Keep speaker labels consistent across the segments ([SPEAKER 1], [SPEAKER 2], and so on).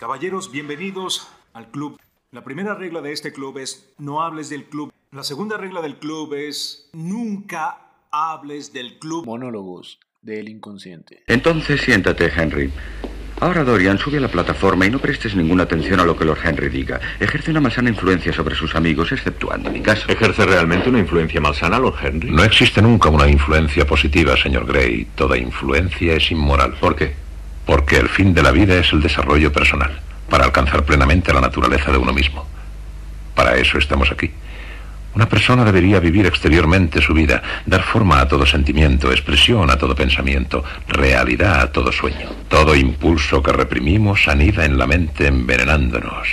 [SPEAKER 1] Caballeros, bienvenidos al club. La primera regla de este club es no hables del club. La segunda regla del club es nunca hables del club.
[SPEAKER 2] Monólogos del inconsciente.
[SPEAKER 3] Entonces siéntate, Henry. Ahora, Dorian, sube a la plataforma y no prestes ninguna atención a lo que Lord Henry diga. Ejerce una malsana influencia sobre sus amigos, exceptuando mi caso.
[SPEAKER 4] ¿Ejerce realmente una influencia malsana, Lord Henry?
[SPEAKER 5] No existe nunca una influencia positiva, señor Gray. Toda influencia es inmoral.
[SPEAKER 4] ¿Por qué?
[SPEAKER 5] Porque el fin de la vida es el desarrollo personal, para alcanzar plenamente la naturaleza de uno mismo. Para eso estamos aquí. Una persona debería vivir exteriormente su vida, dar forma a todo sentimiento, expresión a todo pensamiento, realidad a todo sueño. Todo impulso que reprimimos anida en la mente envenenándonos.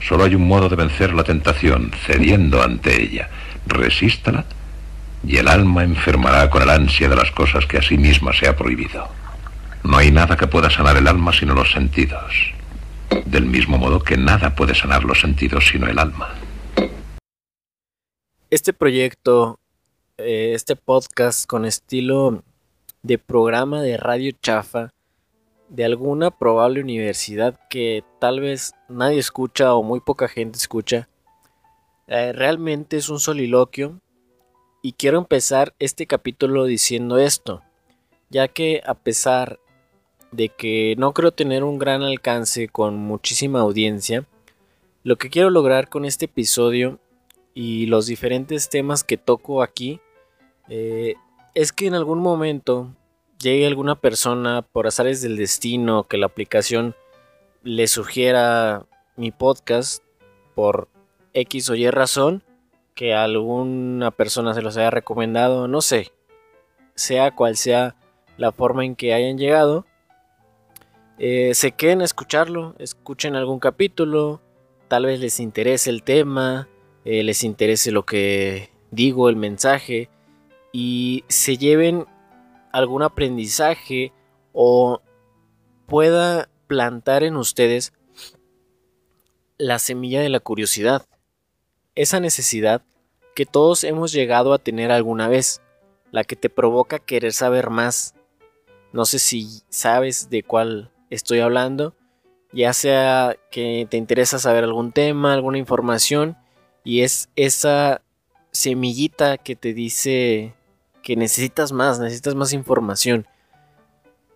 [SPEAKER 5] Solo hay un modo de vencer la tentación, cediendo ante ella. Resístala y el alma enfermará con el ansia de las cosas que a sí misma se ha prohibido. No hay nada que pueda sanar el alma sino los sentidos. Del mismo modo que nada puede sanar los sentidos sino el alma.
[SPEAKER 2] Este proyecto, eh, este podcast con estilo de programa de radio chafa de alguna probable universidad que tal vez nadie escucha o muy poca gente escucha, eh, realmente es un soliloquio y quiero empezar este capítulo diciendo esto, ya que a pesar de que no creo tener un gran alcance con muchísima audiencia, lo que quiero lograr con este episodio y los diferentes temas que toco aquí eh, es que en algún momento llegue alguna persona por azares del destino que la aplicación le sugiera mi podcast por X o Y razón que alguna persona se los haya recomendado, no sé, sea cual sea la forma en que hayan llegado, eh, se queden a escucharlo, escuchen algún capítulo, tal vez les interese el tema, eh, les interese lo que digo, el mensaje, y se lleven algún aprendizaje o pueda plantar en ustedes la semilla de la curiosidad, esa necesidad que todos hemos llegado a tener alguna vez, la que te provoca querer saber más. No sé si sabes de cuál estoy hablando, ya sea que te interesa saber algún tema, alguna información, y es esa semillita que te dice que necesitas más, necesitas más información.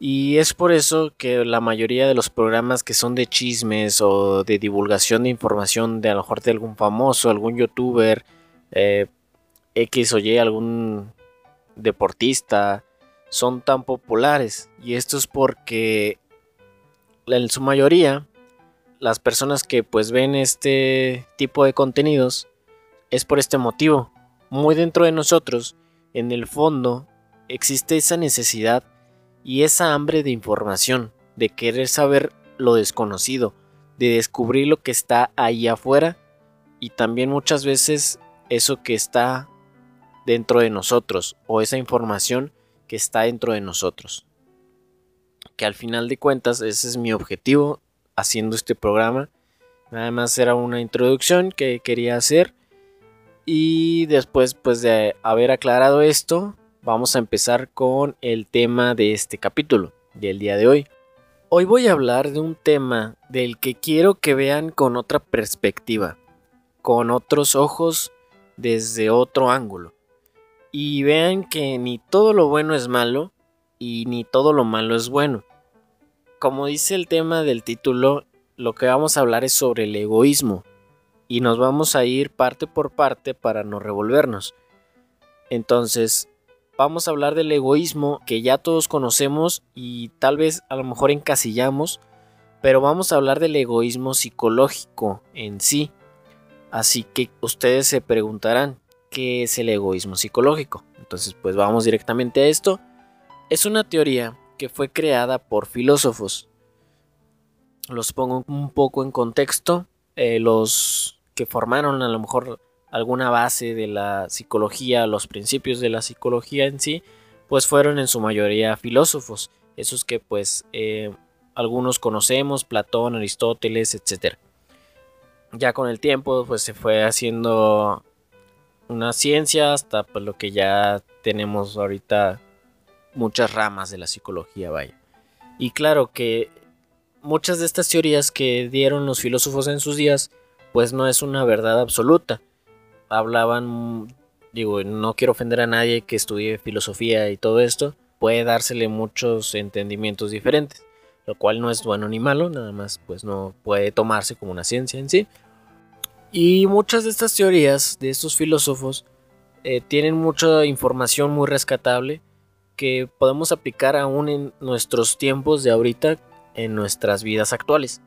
[SPEAKER 2] Y es por eso que la mayoría de los programas que son de chismes o de divulgación de información de a lo mejor de algún famoso, algún youtuber, eh, X o Y, algún deportista, son tan populares. Y esto es porque en su mayoría las personas que pues ven este tipo de contenidos es por este motivo. Muy dentro de nosotros, en el fondo, existe esa necesidad y esa hambre de información, de querer saber lo desconocido, de descubrir lo que está ahí afuera y también muchas veces eso que está dentro de nosotros o esa información que está dentro de nosotros. Que al final de cuentas ese es mi objetivo haciendo este programa. Nada más era una introducción que quería hacer. Y después pues de haber aclarado esto, vamos a empezar con el tema de este capítulo del día de hoy. Hoy voy a hablar de un tema del que quiero que vean con otra perspectiva, con otros ojos desde otro ángulo. Y vean que ni todo lo bueno es malo y ni todo lo malo es bueno como dice el tema del título, lo que vamos a hablar es sobre el egoísmo y nos vamos a ir parte por parte para no revolvernos. Entonces, vamos a hablar del egoísmo que ya todos conocemos y tal vez a lo mejor encasillamos, pero vamos a hablar del egoísmo psicológico en sí. Así que ustedes se preguntarán, ¿qué es el egoísmo psicológico? Entonces, pues vamos directamente a esto. Es una teoría que fue creada por filósofos. Los pongo un poco en contexto. Eh, los que formaron a lo mejor alguna base de la psicología, los principios de la psicología en sí, pues fueron en su mayoría filósofos. Esos que pues eh, algunos conocemos, Platón, Aristóteles, etc. Ya con el tiempo pues se fue haciendo una ciencia hasta pues, lo que ya tenemos ahorita muchas ramas de la psicología, vaya. Y claro que muchas de estas teorías que dieron los filósofos en sus días, pues no es una verdad absoluta. Hablaban, digo, no quiero ofender a nadie que estudie filosofía y todo esto, puede dársele muchos entendimientos diferentes, lo cual no es bueno ni malo, nada más pues no puede tomarse como una ciencia en sí. Y muchas de estas teorías de estos filósofos eh, tienen mucha información muy rescatable que podemos aplicar aún en nuestros tiempos de ahorita, en nuestras vidas actuales.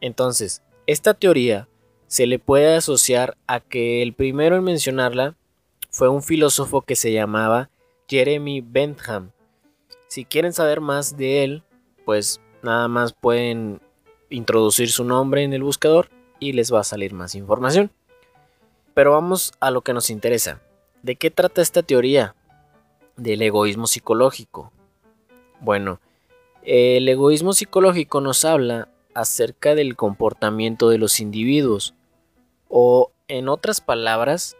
[SPEAKER 2] Entonces, esta teoría se le puede asociar a que el primero en mencionarla fue un filósofo que se llamaba Jeremy Bentham. Si quieren saber más de él, pues nada más pueden introducir su nombre en el buscador y les va a salir más información. Pero vamos a lo que nos interesa. ¿De qué trata esta teoría? Del egoísmo psicológico. Bueno, el egoísmo psicológico nos habla acerca del comportamiento de los individuos o en otras palabras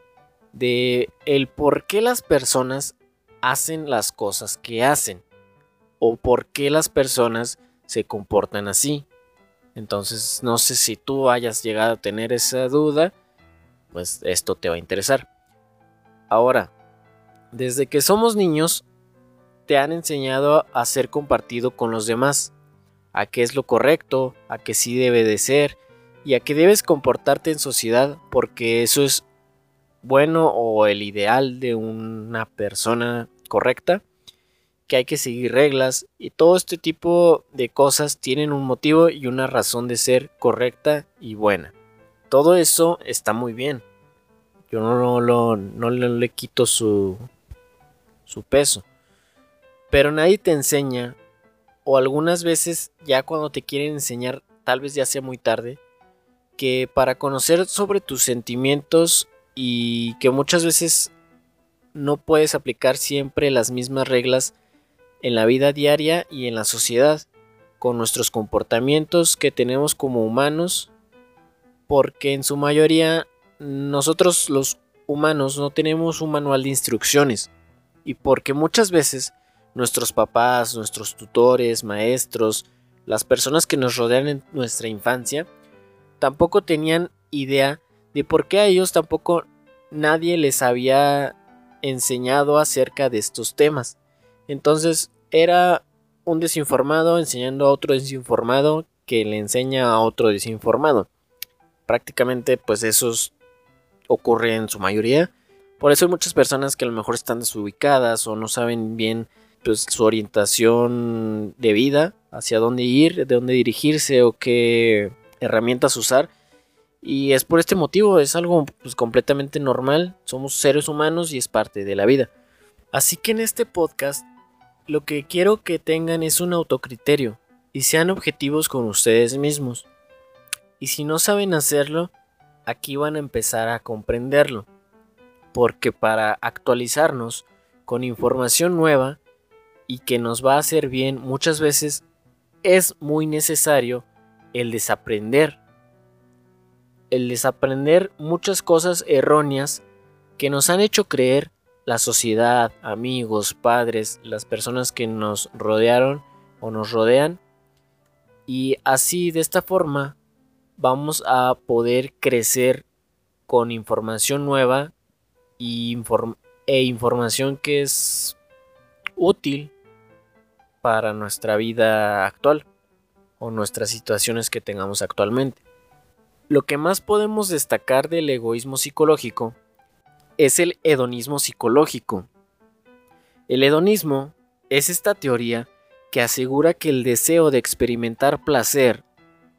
[SPEAKER 2] de el por qué las personas hacen las cosas que hacen o por qué las personas se comportan así. Entonces, no sé si tú hayas llegado a tener esa duda, pues esto te va a interesar. Ahora, desde que somos niños, te han enseñado a ser compartido con los demás, a qué es lo correcto, a qué sí debe de ser y a qué debes comportarte en sociedad porque eso es bueno o el ideal de una persona correcta, que hay que seguir reglas y todo este tipo de cosas tienen un motivo y una razón de ser correcta y buena. Todo eso está muy bien. Yo no, no le quito su, su peso. Pero nadie te enseña, o algunas veces ya cuando te quieren enseñar, tal vez ya sea muy tarde, que para conocer sobre tus sentimientos y que muchas veces no puedes aplicar siempre las mismas reglas en la vida diaria y en la sociedad, con nuestros comportamientos que tenemos como humanos, porque en su mayoría nosotros los humanos no tenemos un manual de instrucciones y porque muchas veces nuestros papás, nuestros tutores, maestros, las personas que nos rodean en nuestra infancia, tampoco tenían idea de por qué a ellos tampoco nadie les había enseñado acerca de estos temas. Entonces era un desinformado enseñando a otro desinformado que le enseña a otro desinformado. Prácticamente pues eso ocurre en su mayoría por eso hay muchas personas que a lo mejor están desubicadas o no saben bien pues, su orientación de vida, hacia dónde ir, de dónde dirigirse o qué herramientas usar. Y es por este motivo, es algo pues, completamente normal, somos seres humanos y es parte de la vida. Así que en este podcast lo que quiero que tengan es un autocriterio y sean objetivos con ustedes mismos. Y si no saben hacerlo, aquí van a empezar a comprenderlo porque para actualizarnos con información nueva y que nos va a hacer bien muchas veces es muy necesario el desaprender. El desaprender muchas cosas erróneas que nos han hecho creer la sociedad, amigos, padres, las personas que nos rodearon o nos rodean. Y así de esta forma vamos a poder crecer con información nueva e información que es útil para nuestra vida actual o nuestras situaciones que tengamos actualmente. Lo que más podemos destacar del egoísmo psicológico es el hedonismo psicológico. El hedonismo es esta teoría que asegura que el deseo de experimentar placer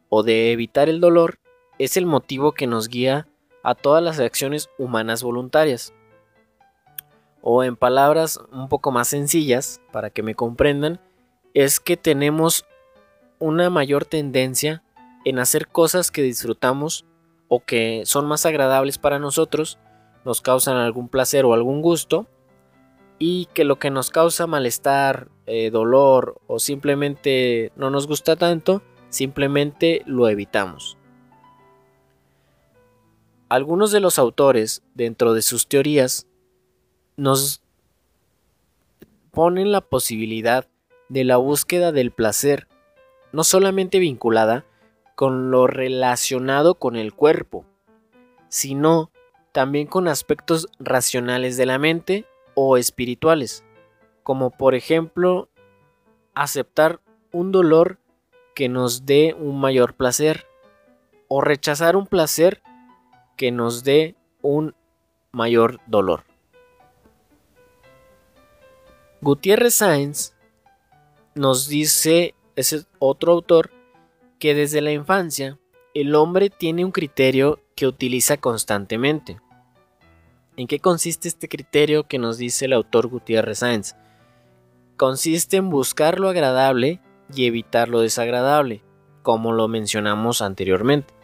[SPEAKER 2] o de evitar el dolor es el motivo que nos guía a todas las acciones humanas voluntarias. O en palabras un poco más sencillas, para que me comprendan, es que tenemos una mayor tendencia en hacer cosas que disfrutamos o que son más agradables para nosotros, nos causan algún placer o algún gusto, y que lo que nos causa malestar, eh, dolor o simplemente no nos gusta tanto, simplemente lo evitamos. Algunos de los autores, dentro de sus teorías, nos ponen la posibilidad de la búsqueda del placer, no solamente vinculada con lo relacionado con el cuerpo, sino también con aspectos racionales de la mente o espirituales, como por ejemplo aceptar un dolor que nos dé un mayor placer o rechazar un placer que nos dé un mayor dolor. Gutiérrez Sáenz nos dice, ese otro autor, que desde la infancia el hombre tiene un criterio que utiliza constantemente. ¿En qué consiste este criterio que nos dice el autor Gutiérrez Sáenz? Consiste en buscar lo agradable y evitar lo desagradable, como lo mencionamos anteriormente.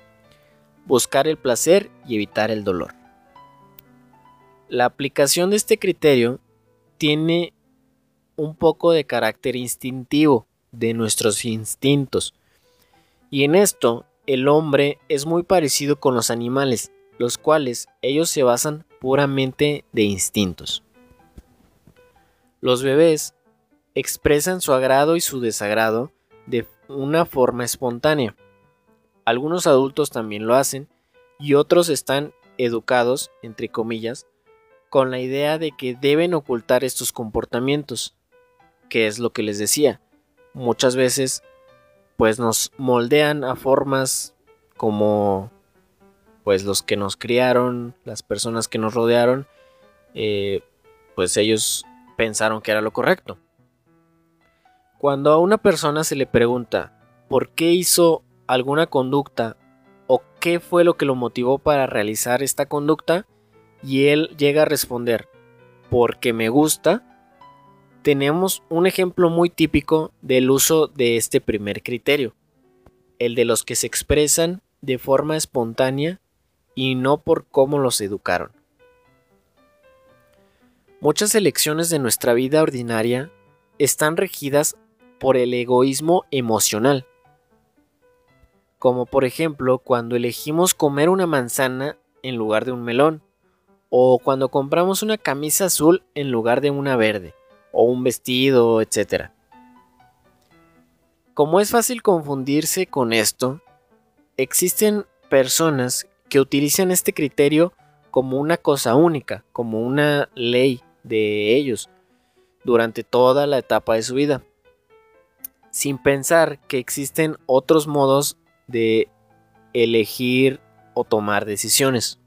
[SPEAKER 2] Buscar el placer y evitar el dolor. La aplicación de este criterio tiene un poco de carácter instintivo de nuestros instintos. Y en esto, el hombre es muy parecido con los animales, los cuales ellos se basan puramente de instintos. Los bebés expresan su agrado y su desagrado de una forma espontánea. Algunos adultos también lo hacen y otros están educados, entre comillas, con la idea de que deben ocultar estos comportamientos, que es lo que les decía. Muchas veces pues nos moldean a formas como pues los que nos criaron, las personas que nos rodearon, eh, pues ellos pensaron que era lo correcto. Cuando a una persona se le pregunta por qué hizo alguna conducta o qué fue lo que lo motivó para realizar esta conducta y él llega a responder porque me gusta, tenemos un ejemplo muy típico del uso de este primer criterio, el de los que se expresan de forma espontánea y no por cómo los educaron. Muchas elecciones de nuestra vida ordinaria están regidas por el egoísmo emocional. Como por ejemplo cuando elegimos comer una manzana en lugar de un melón, o cuando compramos una camisa azul en lugar de una verde, o un vestido, etc. Como es fácil confundirse con esto, existen personas que utilizan este criterio como una cosa única, como una ley de ellos, durante toda la etapa de su vida sin pensar que existen otros modos de elegir o tomar decisiones.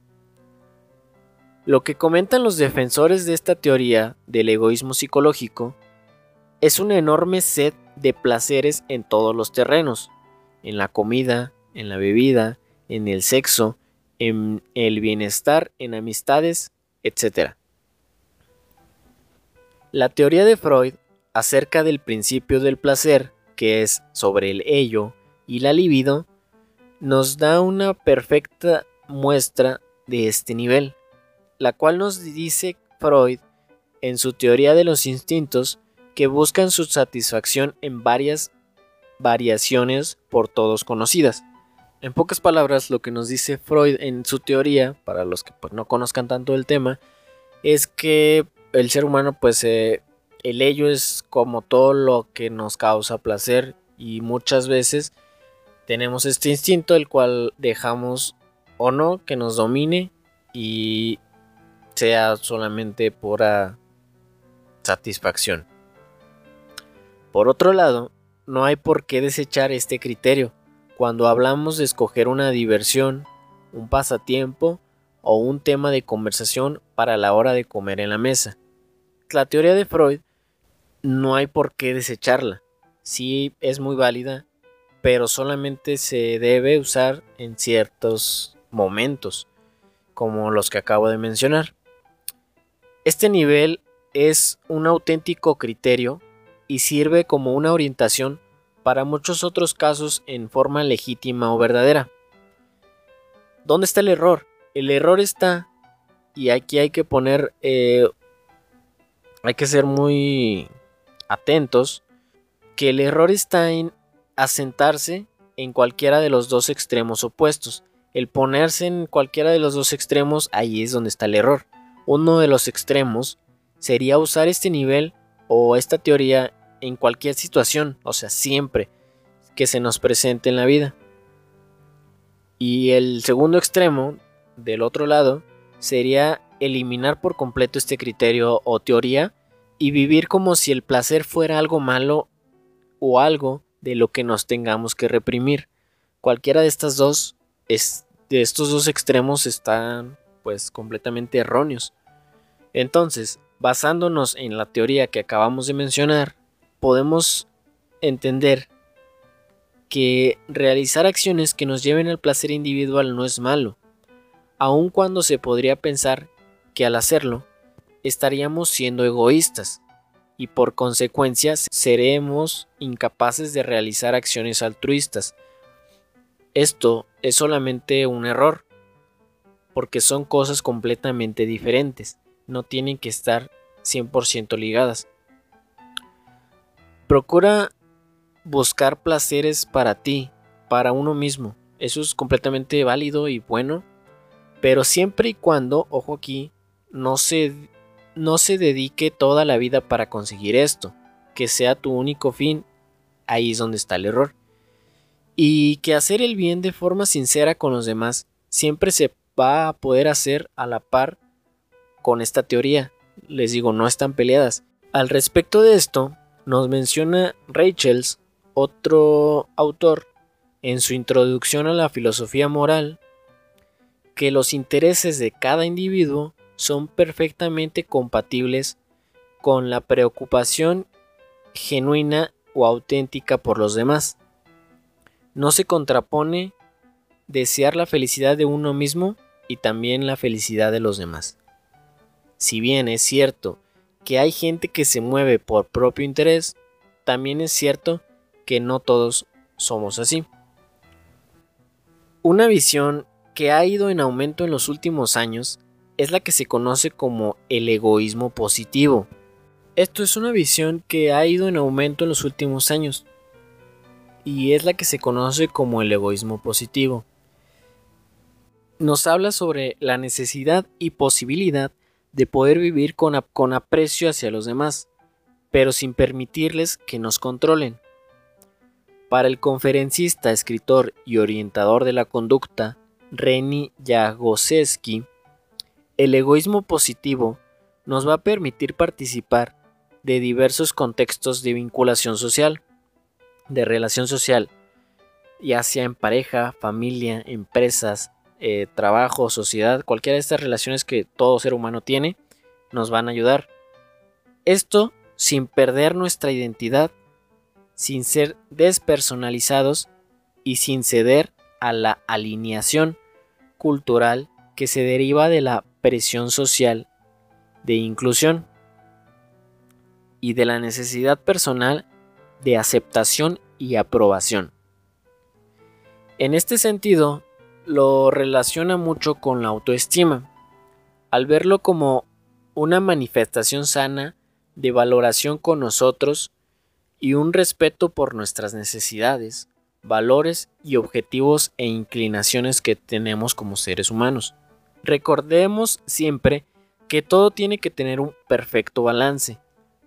[SPEAKER 2] Lo que comentan los defensores de esta teoría del egoísmo psicológico es una enorme sed de placeres en todos los terrenos, en la comida, en la bebida, en el sexo, en el bienestar, en amistades, etc. La teoría de Freud acerca del principio del placer que es sobre el ello y la libido, nos da una perfecta muestra de este nivel, la cual nos dice Freud en su teoría de los instintos que buscan su satisfacción en varias variaciones por todos conocidas. En pocas palabras, lo que nos dice Freud en su teoría, para los que pues, no conozcan tanto el tema, es que el ser humano pues eh, el ello es como todo lo que nos causa placer y muchas veces tenemos este instinto el cual dejamos o no que nos domine y sea solamente pura satisfacción. Por otro lado, no hay por qué desechar este criterio cuando hablamos de escoger una diversión, un pasatiempo o un tema de conversación para la hora de comer en la mesa. La teoría de Freud no hay por qué desecharla. Sí es muy válida, pero solamente se debe usar en ciertos momentos, como los que acabo de mencionar. Este nivel es un auténtico criterio y sirve como una orientación para muchos otros casos en forma legítima o verdadera. ¿Dónde está el error? El error está, y aquí hay que poner, eh, hay que ser muy atentos que el error está en asentarse en cualquiera de los dos extremos opuestos. El ponerse en cualquiera de los dos extremos, ahí es donde está el error. Uno de los extremos sería usar este nivel o esta teoría en cualquier situación, o sea, siempre. que se nos presente en la vida. Y el segundo extremo, del otro lado, sería eliminar por completo este criterio o teoría y vivir como si el placer fuera algo malo o algo de lo que nos tengamos que reprimir. Cualquiera de estas dos de estos dos extremos están pues completamente erróneos. Entonces, basándonos en la teoría que acabamos de mencionar, podemos entender que realizar acciones que nos lleven al placer individual no es malo, aun cuando se podría pensar que al hacerlo estaríamos siendo egoístas y por consecuencia seremos incapaces de realizar acciones altruistas. Esto es solamente un error, porque son cosas completamente diferentes, no tienen que estar 100% ligadas. Procura buscar placeres para ti, para uno mismo. Eso es completamente válido y bueno, pero siempre y cuando, ojo aquí, no se, no se dedique toda la vida para conseguir esto, que sea tu único fin, ahí es donde está el error. Y que hacer el bien de forma sincera con los demás siempre se va a poder hacer a la par con esta teoría. Les digo, no están peleadas. Al respecto de esto, nos menciona Rachels, otro autor, en su introducción a la filosofía moral, que los intereses de cada individuo son perfectamente compatibles con la preocupación genuina o auténtica por los demás. No se contrapone desear la felicidad de uno mismo y también la felicidad de los demás. Si bien es cierto que hay gente que se mueve por propio interés, también es cierto que no todos somos así. Una visión que ha ido en aumento en los últimos años es la que se conoce como el egoísmo positivo. Esto es una visión que ha ido en aumento en los últimos años y es la que se conoce como el egoísmo positivo. Nos habla sobre la necesidad y posibilidad de poder vivir con, aprecio hacia los demás, pero sin permitirles que nos controlen. Para el conferencista, escritor y orientador de la conducta, Reni Jagoseski, el egoísmo positivo nos va a permitir participar de diversos contextos de vinculación social, de relación social, ya sea en pareja, familia, empresas, eh, trabajo, sociedad, cualquiera de estas relaciones que todo ser humano tiene, nos van a ayudar. Esto sin perder nuestra identidad, sin ser despersonalizados y sin ceder a la alineación cultural que se deriva de la presión social de inclusión y de la necesidad personal de aceptación y aprobación. En este sentido, lo relaciona mucho con la autoestima, al verlo como una manifestación sana de valoración con nosotros y un respeto por nuestras necesidades, valores y objetivos e inclinaciones que tenemos como seres humanos. Recordemos siempre que todo tiene que tener un perfecto balance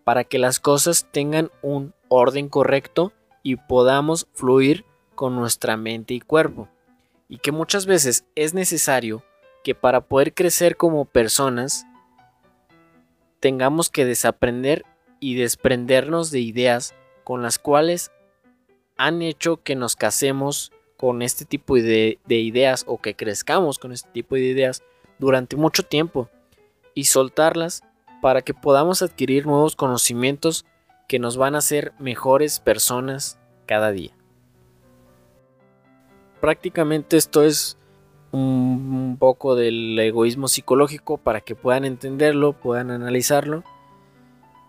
[SPEAKER 2] para que las cosas tengan un orden correcto y podamos fluir con nuestra mente y cuerpo. Y que muchas veces es necesario que para poder crecer como personas tengamos que desaprender y desprendernos de ideas con las cuales han hecho que nos casemos con este tipo de, ideas o que crezcamos con este tipo de ideas durante mucho tiempo y soltarlas para que podamos adquirir nuevos conocimientos que nos van a hacer mejores personas cada día. Prácticamente esto es un poco del egoísmo psicológico para que puedan entenderlo, puedan analizarlo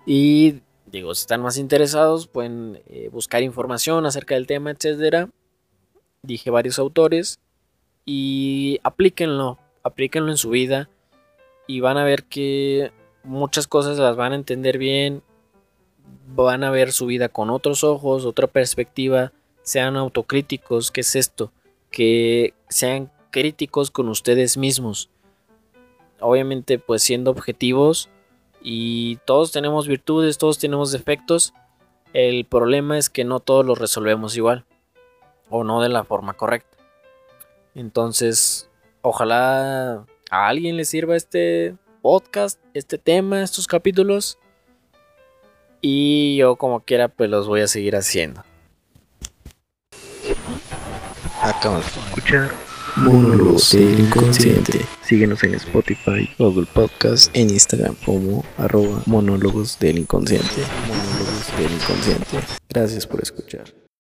[SPEAKER 2] y digo, si están más interesados pueden eh, buscar información acerca del tema, etcétera dije varios autores y aplíquenlo, aplíquenlo en su vida y van a ver que muchas cosas las van a entender bien, van a ver su vida con otros ojos, otra perspectiva, sean autocríticos, ¿qué es esto? Que sean críticos con ustedes mismos. Obviamente pues siendo objetivos y todos tenemos virtudes, todos tenemos defectos. El problema es que no todos los resolvemos igual. O no de la forma correcta. Entonces, ojalá a alguien le sirva este podcast, este tema, estos capítulos. Y yo como quiera, pues los voy a seguir haciendo. Acabamos de escuchar Monólogos del Inconsciente. Síguenos en Spotify, Google Podcast, en Instagram como arroba monólogos del inconsciente. Monólogos del inconsciente. Gracias por escuchar.